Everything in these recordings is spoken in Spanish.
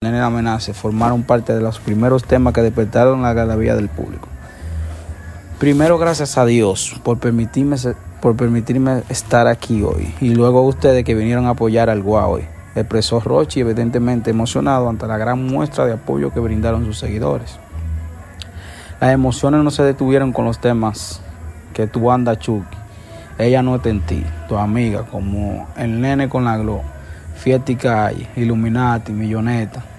Nene Amenaza formaron parte de los primeros temas que despertaron la galería del público. Primero, gracias a Dios por permitirme, por permitirme estar aquí hoy. Y luego a ustedes que vinieron a apoyar al hoy. Expresó Rochi, evidentemente emocionado ante la gran muestra de apoyo que brindaron sus seguidores. Las emociones no se detuvieron con los temas que tu anda Chucky. Ella no está en ti, tu amiga, como el nene con la glow. Fiesta y calle, Illuminati, Milloneta.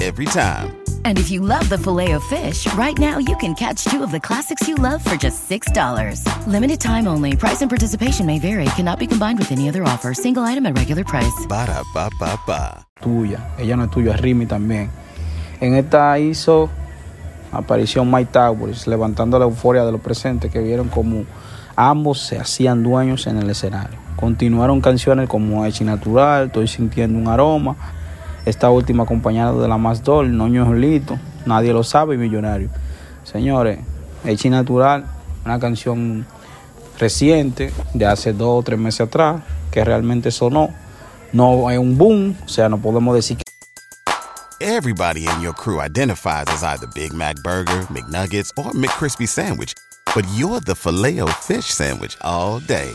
Every time. And if you love the filet of fish, right now you can catch two of the classics you love for just $6. Limited time only. Price and participation may vary. Cannot be combined with any other offer. Single item at regular price. Ba da ba ba ba. tuya. Ella no es tuya, es Rimi también. En esta hizo aparición Mike Towers, levantando la euforia de los presentes que vieron como ambos se hacían dueños en el escenario. Continuaron canciones como Echi Natural, Estoy sintiendo un aroma. Esta última acompañada de la más dol, Noño Julito, Nadie lo sabe Millonario. Señores, Echi Natural, una canción reciente de hace dos o tres meses atrás que realmente sonó. No es un boom, o sea, no podemos decir que Everybody in your crew identifies as either Big Mac Burger, McNuggets, or McCrispy Sandwich. But you're the filet fish Sandwich all day.